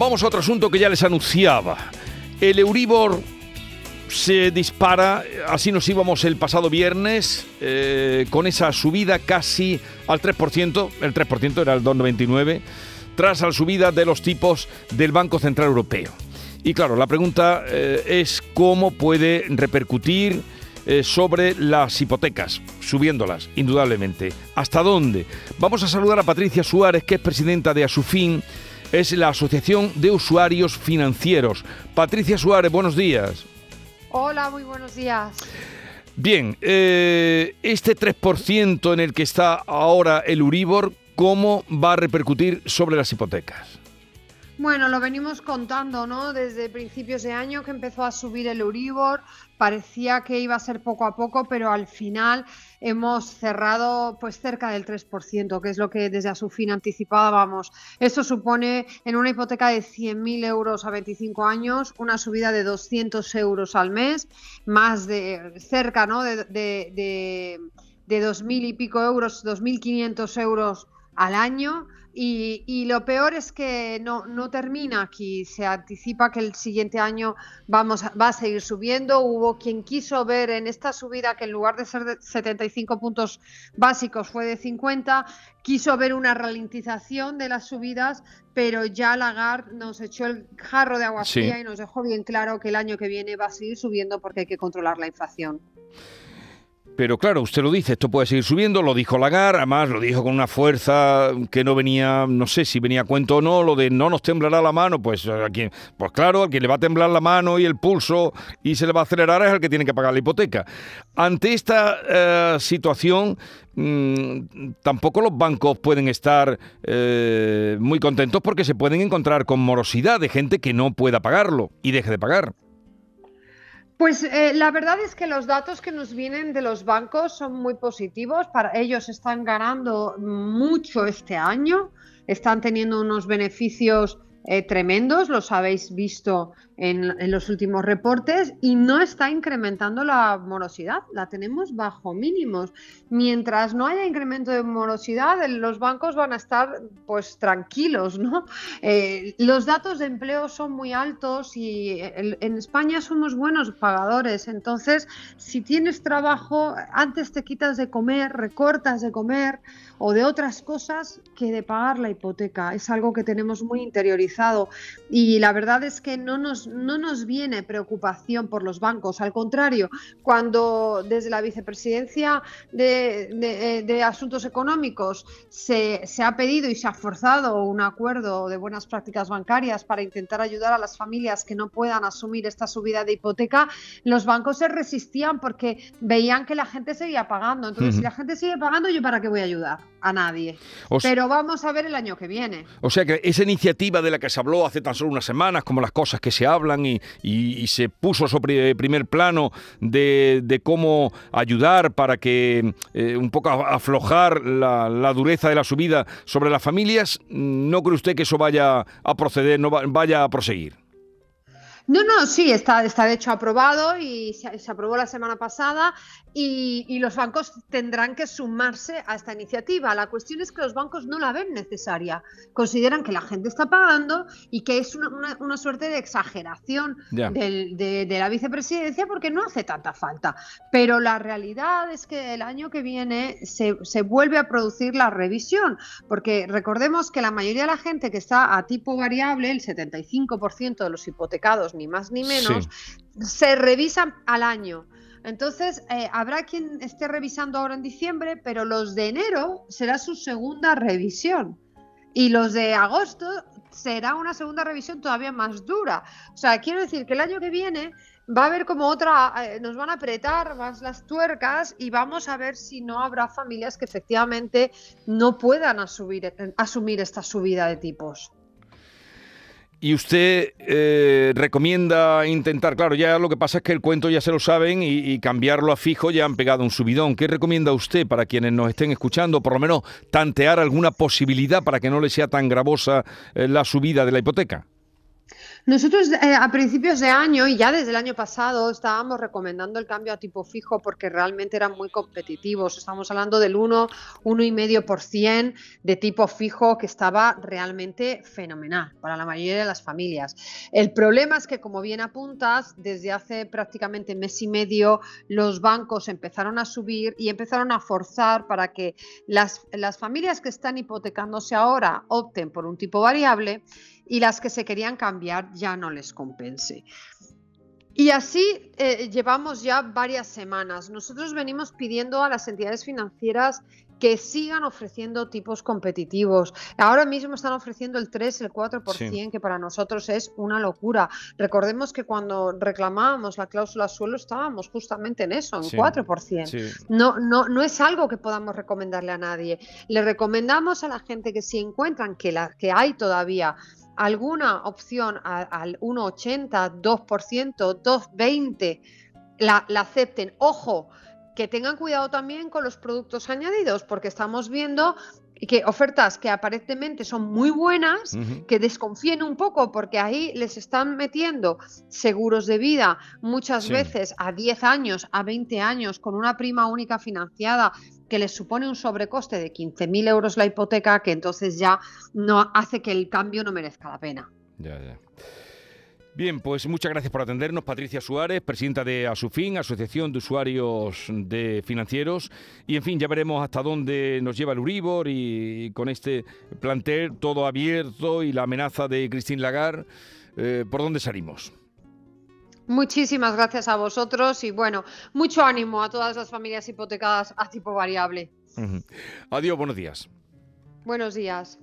Vamos a otro asunto que ya les anunciaba. El Euribor se dispara, así nos íbamos el pasado viernes, eh, con esa subida casi al 3%, el 3% era el 2,99, tras la subida de los tipos del Banco Central Europeo. Y claro, la pregunta eh, es cómo puede repercutir eh, sobre las hipotecas, subiéndolas, indudablemente. ¿Hasta dónde? Vamos a saludar a Patricia Suárez, que es presidenta de Asufin es la Asociación de Usuarios Financieros. Patricia Suárez, buenos días. Hola, muy buenos días. Bien, eh, este 3% en el que está ahora el Uribor, ¿cómo va a repercutir sobre las hipotecas? Bueno, lo venimos contando, ¿no? Desde principios de año que empezó a subir el Euribor, parecía que iba a ser poco a poco, pero al final hemos cerrado pues cerca del 3%, que es lo que desde a su fin anticipábamos. Eso supone en una hipoteca de 100.000 euros a 25 años una subida de 200 euros al mes, más de cerca, ¿no? De, de, de, de 2.000 y pico euros, 2.500 euros al año y, lo peor es que no, no, termina aquí. Se anticipa que el siguiente año vamos va a seguir subiendo. Hubo quien quiso ver en esta subida que en lugar de ser de 75 puntos básicos fue de 50, quiso ver una ralentización de las subidas, pero ya Lagarde nos echó el jarro de agua fría y nos dejó bien claro que el año que viene va a seguir subiendo porque hay que controlar la inflación. Pero claro, usted lo dice, esto puede seguir subiendo, lo dijo Lagar, además lo dijo con una fuerza que no venía, no sé si venía a cuento o no, lo de no nos temblará la mano, pues a quien, pues claro, al que le va a temblar la mano y el pulso y se le va a acelerar es el que tiene que pagar la hipoteca. Ante esta eh, situación, mm, tampoco los bancos pueden estar eh, muy contentos porque se pueden encontrar con morosidad de gente que no pueda pagarlo y deje de pagar. Pues eh, la verdad es que los datos que nos vienen de los bancos son muy positivos. Para ellos están ganando mucho este año, están teniendo unos beneficios eh, tremendos, los habéis visto en, los últimos reportes, y no está incrementando la morosidad, la tenemos bajo mínimos. Mientras no haya incremento de morosidad, los bancos van a estar pues tranquilos, ¿no? Eh, los datos de empleo son muy altos y en España somos buenos pagadores, entonces si tienes trabajo, antes te quitas de comer, recortas de comer o de otras cosas que de pagar la hipoteca. Es algo que tenemos muy interiorizado y la verdad es que no nos, no nos viene preocupación por los bancos. Al contrario, cuando desde la vicepresidencia de, de, Asuntos Económicos se, se ha pedido y se ha forzado un acuerdo de buenas prácticas bancarias para intentar ayudar a las familias que no puedan asumir esta subida de hipoteca, los bancos se resistían porque veían que la gente seguía pagando. Entonces, si la gente sigue pagando, ¿yo para qué voy a ayudar? a nadie. Pero vamos a ver el año que viene. O sea que esa iniciativa de la que se habló hace tan solo unas semanas, como las cosas que se hablan y, se puso sobre primer plano de, cómo ayudar para que eh, un poco aflojar la, la, dureza de la subida sobre las familias, ¿no cree usted que eso vaya a proceder, no vaya a proseguir? No, no, sí, está, está de hecho aprobado y se, aprobó la semana pasada y, los bancos tendrán que sumarse a esta iniciativa. La cuestión es que los bancos no la ven necesaria. Consideran que la gente está pagando y que es una, suerte de exageración de, la vicepresidencia porque no hace tanta falta. Pero la realidad es que el año que viene se, se vuelve a producir la revisión, porque recordemos que la mayoría de la gente que está a tipo variable, el 75% de los hipotecados, ni más ni menos, se revisan al año. Entonces, eh, habrá quien esté revisando ahora en diciembre, pero los de enero será su segunda revisión. Y los de agosto será una segunda revisión todavía más dura. O sea, quiero decir que el año que viene va a haber como otra, eh, nos van a apretar más las tuercas y vamos a ver si no habrá familias que efectivamente no puedan asumir, asumir esta subida de tipos. Y usted eh, recomienda intentar, claro, ya lo que pasa es que el cuento ya se lo saben y, cambiarlo a fijo ya han pegado un subidón. ¿Qué recomienda usted para quienes nos estén escuchando, por lo menos tantear alguna posibilidad para que no le sea tan gravosa eh, la subida de la hipoteca? Nosotros eh, a principios de año y ya desde el año pasado estábamos recomendando el cambio a tipo fijo porque realmente eran muy competitivos. Estamos hablando del 1, 1,5% de tipo fijo que estaba realmente fenomenal para la mayoría de las familias. El problema es que, como bien apuntas, desde hace prácticamente mes y medio los bancos empezaron a subir y empezaron a forzar para que las, las familias que están hipotecándose ahora opten por un tipo variable y las que se querían cambiar ya no les compense. Y así eh, llevamos ya varias semanas. Nosotros venimos pidiendo a las entidades financieras que sigan ofreciendo tipos competitivos. Ahora mismo están ofreciendo el 3, el 4%, que para nosotros es una locura. Recordemos que cuando reclamábamos la cláusula suelo estábamos justamente en eso, en 4%. No, no, no es algo que podamos recomendarle a nadie. Le recomendamos a la gente que si encuentran que, la, que hay todavía alguna opción al 1,80, 2%, 2,20, la, la acepten. Ojo, que tengan cuidado también con los productos añadidos, porque estamos viendo que ofertas que aparentemente son muy buenas, que desconfíen un poco porque ahí les están metiendo seguros de vida muchas veces a 10 años, a 20 años, con una prima única financiada que les supone un sobrecoste de 15.000 euros la hipoteca, que entonces ya no hace que el cambio no merezca la pena. Ya, ya. Bien, pues muchas gracias por atendernos, Patricia Suárez, presidenta de Asufin, Asociación de Usuarios de Financieros. Y en fin, ya veremos hasta dónde nos lleva el Uribor y con este plantel todo abierto y la amenaza de Christine Lagarde, eh, ¿por dónde salimos? Muchísimas gracias a vosotros y bueno, mucho ánimo a todas las familias hipotecadas a tipo variable. Adiós, buenos días. Buenos días.